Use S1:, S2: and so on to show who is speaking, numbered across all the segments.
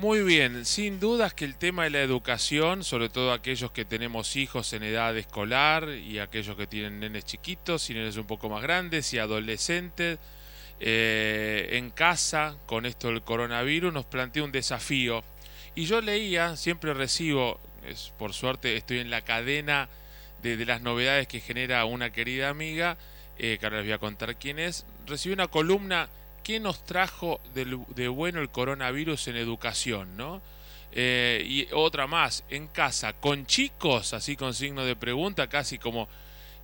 S1: Muy bien, sin dudas que el tema de la educación, sobre todo aquellos que tenemos hijos en edad escolar y aquellos que tienen nenes chiquitos y nenes un poco más grandes y adolescentes, eh, en casa con esto del coronavirus nos plantea un desafío. Y yo leía, siempre recibo, es, por suerte estoy en la cadena de, las novedades que genera una querida amiga, eh, que ahora les voy a contar quién es, recibí una columna ¿qué nos trajo de, bueno el coronavirus en educación? ¿no? Eh, y otra más, en casa, con chicos, así con signo de pregunta, casi como,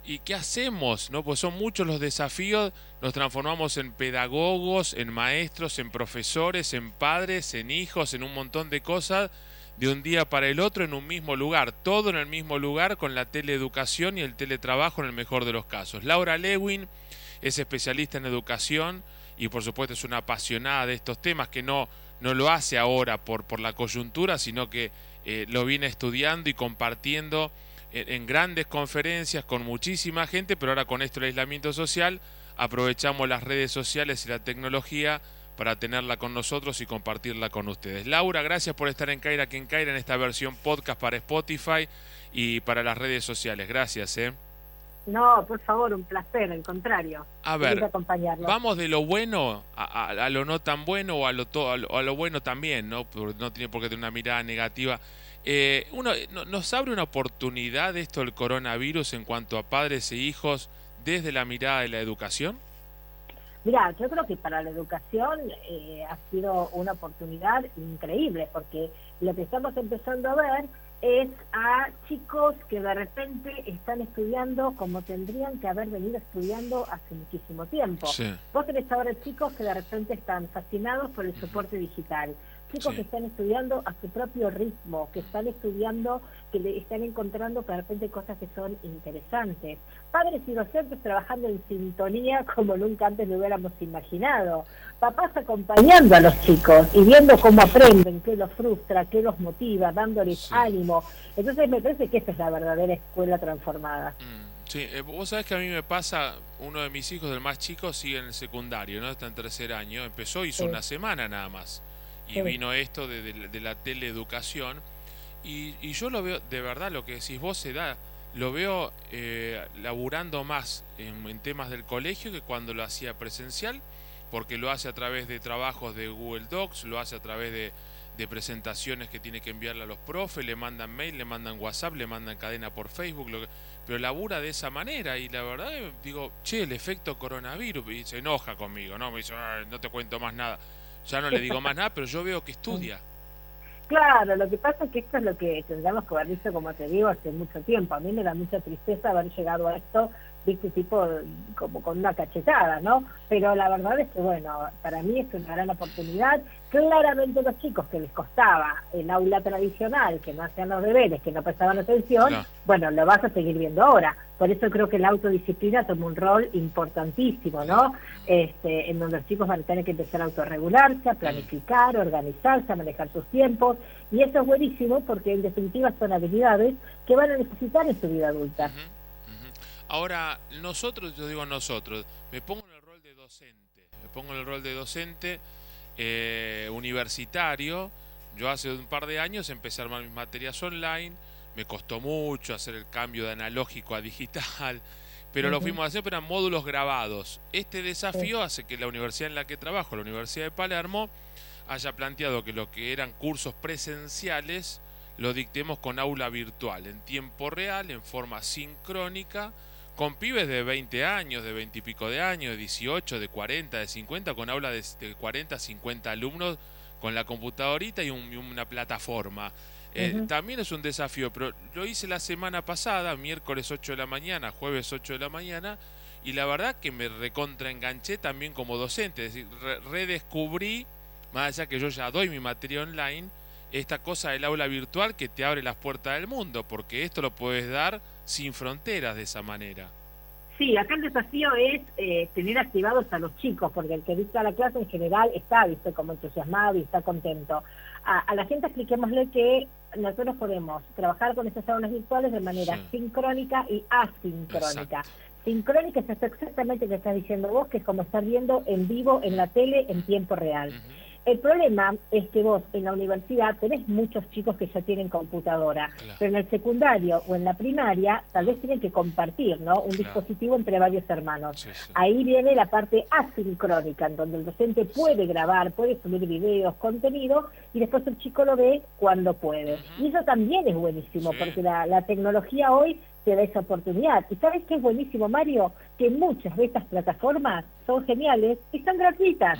S1: ¿y qué hacemos? ¿no? Pues son muchos los desafíos, nos transformamos en pedagogos, en maestros, en profesores, en padres, en hijos, en un montón de cosas de un día para el otro en un mismo lugar, todo en el mismo lugar con la teleeducación y el teletrabajo en el mejor de los casos. Laura Lewin es especialista en educación, y por supuesto es una apasionada de estos temas que no, no lo hace ahora por, por la coyuntura, sino que eh, lo viene estudiando y compartiendo en, grandes conferencias con muchísima gente, pero ahora con esto del aislamiento social aprovechamos las redes sociales y la tecnología para tenerla con nosotros y compartirla con ustedes. Laura, gracias por estar en Caira en Caira en esta versión podcast para Spotify y para las redes sociales. Gracias, ¿eh?
S2: No, por favor, un placer, al contrario.
S1: A ver, vamos de lo bueno a, lo no tan bueno o a lo, a lo, bueno también, ¿no? No tiene por qué tener una mirada negativa. Eh, uno, ¿Nos abre una oportunidad esto el coronavirus en cuanto a padres e hijos desde la mirada de la educación?
S2: Mira, yo creo que para la educación eh, ha sido una oportunidad increíble, porque lo que estamos empezando a ver es a chicos que de repente están estudiando como tendrían que haber venido estudiando hace muchísimo tiempo. Vos tenés ahora chicos que de repente están fascinados por el soporte digital, chicos que están estudiando a su propio ritmo, que están estudiando, que le están encontrando de repente cosas que son interesantes. Padres y docentes trabajando en sintonía como nunca antes lo hubiéramos imaginado. Papás acompañando a los chicos y viendo cómo aprenden, qué los frustra, qué los motiva, dándoles ánimo. Entonces me parece que esta es la verdadera escuela transformada.
S1: Mm, sí, eh, vos sabés que a mí me pasa, uno de mis hijos, del más chico, sigue en el secundario, ¿no? Está en tercer año, empezó, hizo una semana nada más y vino esto de, la teleeducación. Y, y, yo lo veo, de verdad, lo que decís vos se da, lo veo eh, laburando más en, temas del colegio que cuando lo hacía presencial, porque lo hace a través de trabajos de Google Docs, lo hace a través de, de presentaciones que tiene que enviarle a los profes, le mandan mail, le mandan WhatsApp, le mandan cadena por Facebook, lo pero labura de esa manera y la verdad digo, che, el efecto coronavirus, y se enoja conmigo, ¿no? Me dice, no te cuento más nada ya no le digo más nada, pero yo veo que estudia.
S2: Claro, lo que pasa es que esto es lo que tendríamos que haber visto, como te digo, hace mucho tiempo. A mí me da mucha tristeza haber llegado a esto viste, tipo como con una cachetada, ¿no? Pero la verdad es que, bueno, para mí es una gran oportunidad. Claramente los chicos que les costaba el aula tradicional, que no hacían los deberes, que no prestaban atención, bueno, lo vas a seguir viendo ahora. Por eso creo que la autodisciplina toma un rol importantísimo, ¿no? Este, en donde los chicos van a tener que empezar a autorregularse, a planificar, a organizarse, a manejar sus tiempos. Y eso es buenísimo porque en definitiva son habilidades que van a necesitar en su vida adulta.
S1: Ahora, nosotros, yo digo nosotros, me pongo en el rol de docente, me pongo en el rol de docente eh, universitario. Yo hace un par de años empecé a armar mis materias online, me costó mucho hacer el cambio de analógico a digital, pero lo fuimos a hacer, pero eran módulos grabados. Este desafío hace que la universidad en la que trabajo, la Universidad de Palermo, haya planteado que lo que eran cursos presenciales lo dictemos con aula virtual, en tiempo real, en forma sincrónica, con pibes de 20 años, de 20 y pico de años, de 18, de 40, de 50, con aula de, 40, 50 alumnos, con la computadorita y, una plataforma. Eh, también es un desafío, pero lo hice la semana pasada, miércoles 8 de la mañana, jueves 8 de la mañana, y la verdad que me recontraenganché también como docente, es decir, redescubrí, más allá que yo ya doy mi materia online, esta cosa del aula virtual que te abre las puertas del mundo, porque esto lo puedes dar sin fronteras de esa manera.
S2: Sí, acá el desafío es eh, tener activados a los chicos, porque el que dicta la clase en general está, viste, como entusiasmado y está contento. A, la gente expliquémosle que nosotros podemos trabajar con estas aulas virtuales de manera sincrónica y asincrónica. Sincrónica es exactamente lo que estás diciendo vos, que es como estar viendo en vivo en la tele en tiempo real. El problema es que vos en la universidad tenés muchos chicos que ya tienen computadora, pero en el secundario o en la primaria tal vez tienen que compartir ¿no? un dispositivo entre varios hermanos. Ahí viene la parte asincrónica, en donde el docente puede grabar, puede subir videos, contenido, y después el chico lo ve cuando puede. Y eso también es buenísimo, porque la, la tecnología hoy te da esa oportunidad. ¿Y sabes qué es buenísimo, Mario? Que muchas de estas plataformas son geniales y son gratuitas.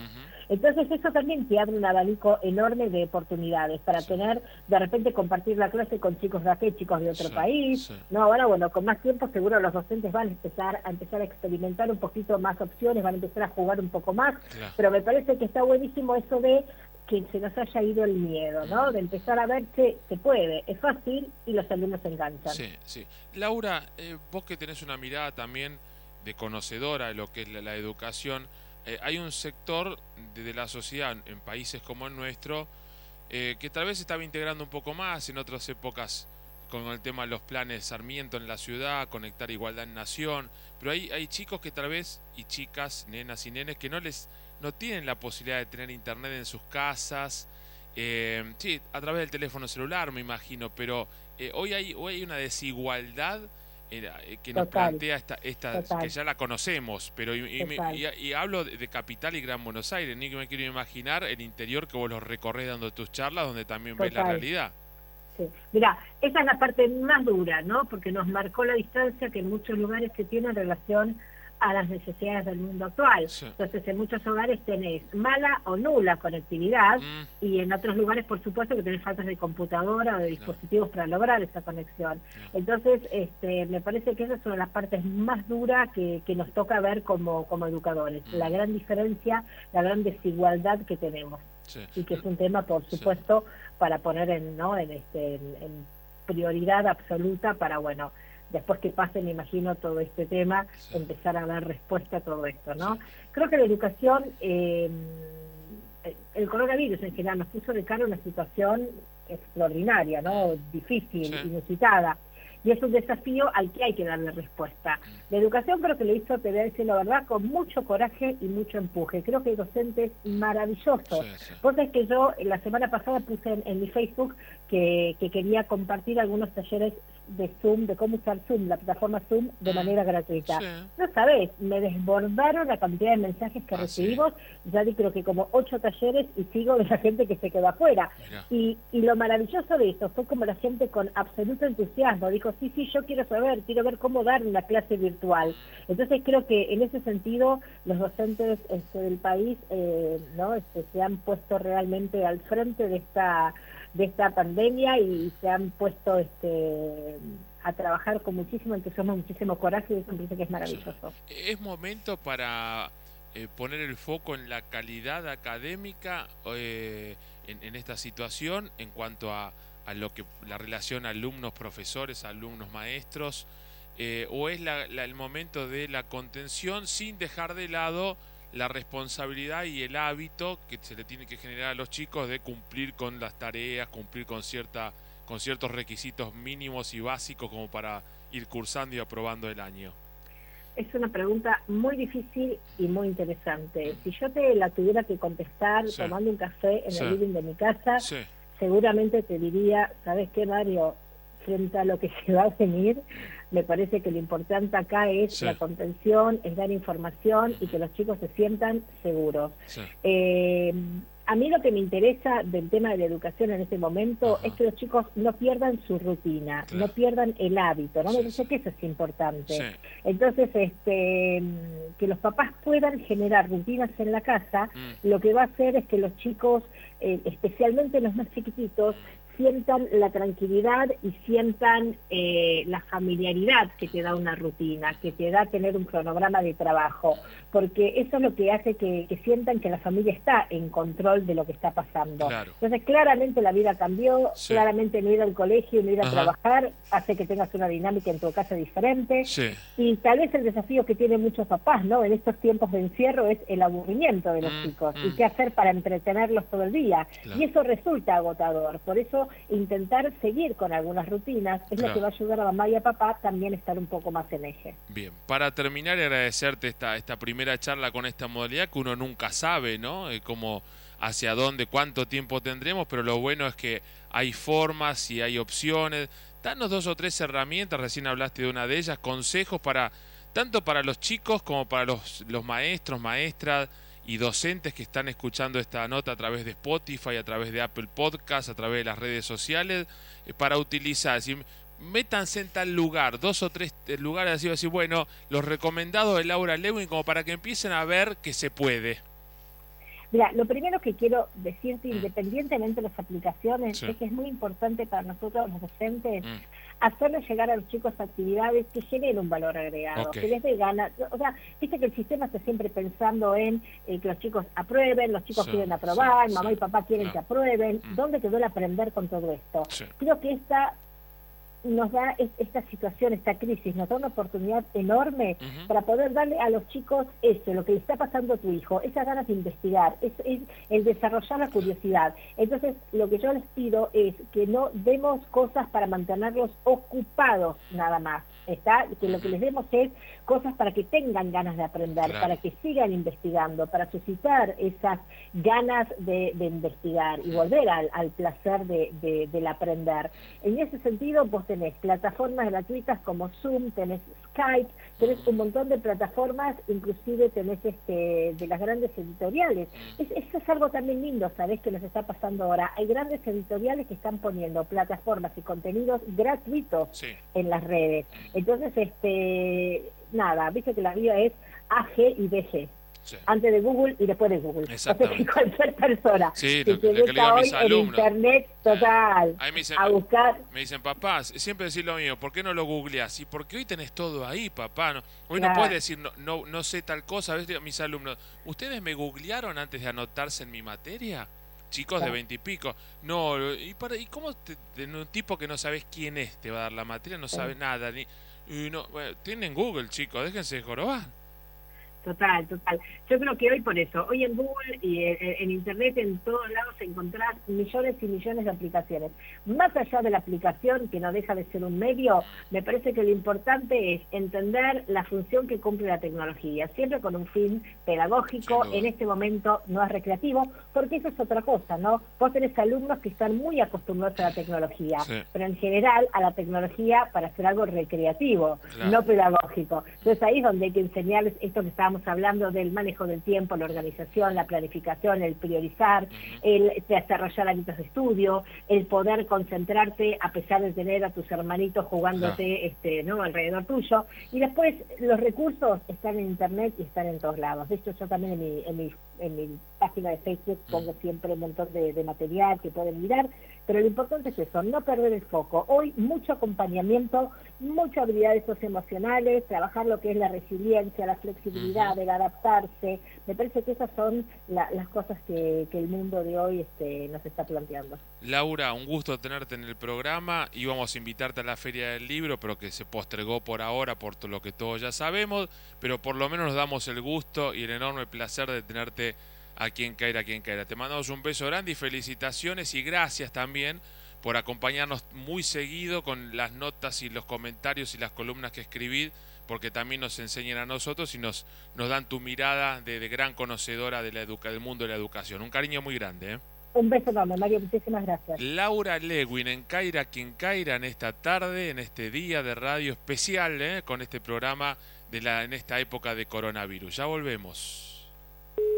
S2: Entonces eso también te abre un abanico enorme de oportunidades para tener, de repente compartir la clase con chicos de aquí, chicos de otro país. No, ahora bueno, con más tiempo seguro los docentes van a empezar a empezar a experimentar un poquito más opciones, van a empezar a jugar un poco más, pero me parece que está buenísimo eso de que se nos haya ido el miedo, ¿no? De empezar a ver que se puede, es fácil y los alumnos se enganchan.
S1: Sí, sí. Laura, eh, vos que tenés una mirada también de conocedora de lo que es la educación, eh, hay un sector de, la sociedad en países como el nuestro eh, que tal vez estaba integrando un poco más en otras épocas con el tema de los planes Sarmiento en la ciudad, conectar igualdad en nación, pero hay, hay chicos que tal vez, y chicas, nenas y nenes, que no les no tienen la posibilidad de tener internet en sus casas, eh, sí, a través del teléfono celular me imagino, pero hoy, hay, hoy hay una desigualdad eh, que nos plantea esta, esta que ya la conocemos, pero y, hablo de, Capital y Gran Buenos Aires, ni que me quiero imaginar el interior que vos lo recorres dando tus charlas, donde también ves la realidad.
S2: Sí. Mira, esa es la parte más dura, ¿no? Porque nos marcó la distancia que en muchos lugares se tiene en relación a las necesidades del mundo actual. Entonces, en muchos hogares tenés mala o nula conectividad mm. y en otros lugares, por supuesto, que tenés faltas de computadora o de dispositivos para lograr esa conexión. Entonces, este, me parece que esa es una de las partes más duras que, nos toca ver como, como educadores. Mm. La gran diferencia, la gran desigualdad que tenemos. Y que es un tema, por supuesto, para poner en, ¿no? en, este, en prioridad absoluta para, bueno, después que pase, me imagino, todo este tema, empezar a dar respuesta a todo esto, ¿no? Creo que la educación, eh, el coronavirus en general nos puso de cara una situación extraordinaria, ¿no? Difícil, inusitada y es un desafío al que hay que darle respuesta. La educación creo que lo hizo, te voy a decir la verdad, con mucho coraje y mucho empuje. Creo que hay docentes maravillosos. Sí, es que yo la semana pasada puse en, mi Facebook que, quería compartir algunos talleres de Zoom, de cómo usar Zoom, la plataforma Zoom, de mm. manera gratuita. No sabes, me desbordaron la cantidad de mensajes que ah, recibimos, ya di creo que como ocho talleres y sigo de la gente que se quedó afuera. Y, y lo maravilloso de esto fue como la gente con absoluto entusiasmo dijo, sí, sí, yo quiero saber, quiero ver cómo dar una clase virtual. Entonces creo que en ese sentido los docentes este, del país eh, ¿no? Este, se han puesto realmente al frente de esta de esta pandemia y se han puesto este a trabajar con muchísimo entusiasmo, muchísimo coraje y eso me parece que es maravilloso.
S1: Es momento para eh, poner el foco en la calidad académica eh, en, esta situación en cuanto a, lo que la relación alumnos-profesores, alumnos-maestros, eh, o es el momento de la contención sin dejar de lado la responsabilidad y el hábito que se le tiene que generar a los chicos de cumplir con las tareas, cumplir con cierta con ciertos requisitos mínimos y básicos como para ir cursando y aprobando el año.
S2: Es una pregunta muy difícil y muy interesante. Si yo te la tuviera que contestar tomando un café en el living de mi casa, seguramente te diría, ¿sabes qué, Mario? Frente a lo que se va a venir, me parece que lo importante acá es la contención, es dar información y que los chicos se sientan seguros. Eh, a mí lo que me interesa del tema de la educación en este momento es que los chicos no pierdan su rutina, no pierdan el hábito, ¿no? me parece que eso es importante. Entonces, este, que los papás puedan generar rutinas en la casa, mm. lo que va a hacer es que los chicos, eh, especialmente los más chiquititos, sientan la tranquilidad y sientan eh, la familiaridad que te da una rutina, que te da tener un cronograma de trabajo, porque eso es lo que hace que, sientan que la familia está en control de lo que está pasando. Entonces, claramente la vida cambió, claramente no ir al colegio, no ir a trabajar, hace que tengas una dinámica en tu casa diferente, y tal vez el desafío que tienen muchos papás, ¿no? En estos tiempos de encierro es el aburrimiento de los mm, chicos, y mm. qué hacer para entretenerlos todo el día, y eso resulta agotador, por eso intentar seguir con algunas rutinas es lo que va a ayudar a mamá y a papá también a estar un poco más en eje.
S1: Bien, para terminar y agradecerte esta, esta primera charla con esta modalidad que uno nunca sabe, ¿no? Eh, cómo hacia dónde, cuánto tiempo tendremos, pero lo bueno es que hay formas y hay opciones. Danos dos o tres herramientas, recién hablaste de una de ellas, consejos para tanto para los chicos como para los, los maestros, maestras y docentes que están escuchando esta nota a través de Spotify, a través de Apple Podcast, a través de las redes sociales, eh, para utilizar. Si, métanse en tal lugar, dos o tres eh, lugares así, así, bueno, los recomendados de Laura Lewin como para que empiecen a ver que se puede.
S2: Mira, lo primero que quiero decirte, mm. independientemente de las aplicaciones, es que es muy importante para nosotros los docentes mm. hacerles llegar a los chicos actividades que generen un valor agregado, que les dé ganas. O sea, viste que el sistema está siempre pensando en eh, que los chicos aprueben, los chicos quieren aprobar, mamá y papá quieren que aprueben. Mm. ¿Dónde quedó el aprender con todo esto? Creo que esta nos da esta situación, esta crisis, nos da una oportunidad enorme para poder darle a los chicos eso, lo que le está pasando a tu hijo, esas ganas de investigar, es, es, el desarrollar la curiosidad. Entonces, lo que yo les pido es que no demos cosas para mantenerlos ocupados nada más. Está, que lo que les demos es cosas para que tengan ganas de aprender, para que sigan investigando, para suscitar esas ganas de, investigar y volver al, placer de, del aprender. En ese sentido, vos tenés plataformas gratuitas como Zoom, tenés Skype, tenés un montón de plataformas, inclusive tenés este, de las grandes editoriales. eso es algo también lindo, ¿sabés? Que nos está pasando ahora. Hay grandes editoriales que están poniendo plataformas y contenidos gratuitos en las redes. Entonces, este nada, viste que la vida es AG y BG. Antes de Google y después de Google. Exactamente. cualquier persona
S1: sí, que se meta hoy en
S2: internet total
S1: me dicen,
S2: a buscar.
S1: Me dicen, papá, siempre decir lo mío, ¿por qué no lo googleas? Y porque hoy tenés todo ahí, papá. No, hoy no puedes decir, no, no, no sé tal cosa. ¿ves? Mis alumnos, ¿ustedes me googlearon antes de anotarse en mi materia? Chicos de veintipico. No, ¿y, para, ¿y cómo un tipo que no sabes quién es te va a dar la materia? No sabe nada. ni y no, tienen Google, chicos, déjense de jorobar.
S2: Total, total. Yo creo que hoy por eso, hoy en Google y en, Internet en todos lados encontrás millones y millones de aplicaciones. Más allá de la aplicación, que no deja de ser un medio, me parece que lo importante es entender la función que cumple la tecnología, siempre con un fin pedagógico, en este momento no es recreativo, porque eso es otra cosa, ¿no? Vos tenés alumnos que están muy acostumbrados a la tecnología, pero en general a la tecnología para hacer algo recreativo, no pedagógico. Entonces ahí es donde hay que enseñarles esto que estábamos hablando del manejo del tiempo, la organización, la planificación, el priorizar, el desarrollar hábitos de estudio, el poder concentrarte a pesar de tener a tus hermanitos jugándote este, ¿no? alrededor tuyo. Y después los recursos están en internet y están en todos lados. De hecho, yo también en mi, en mi, en mi página de Facebook pongo siempre un montón de, de material que pueden mirar pero lo importante es eso, no perder el foco. Hoy mucho acompañamiento, muchas habilidades socioemocionales, trabajar lo que es la resiliencia, la flexibilidad, el adaptarse. Me parece que esas son las cosas que, el mundo de hoy este, nos está planteando.
S1: Laura, un gusto tenerte en el programa. Íbamos a invitarte a la Feria del Libro, pero que se postregó por ahora por lo que todos ya sabemos, pero por lo menos nos damos el gusto y el enorme placer de tenerte a quien caerá, a quien caerá. Te mandamos un beso grande y felicitaciones y gracias también por acompañarnos muy seguido con las notas y los comentarios y las columnas que escribís, porque también nos enseñan a nosotros y nos, nos dan tu mirada de, gran conocedora de la educa, del mundo de la educación. Un cariño muy grande. ¿eh?
S2: Un beso enorme, Mario. Muchísimas gracias.
S1: Laura Lewin en Caira, quien Caira en esta tarde, en este día de radio especial, ¿eh? con este programa de la, en esta época de coronavirus. Ya volvemos.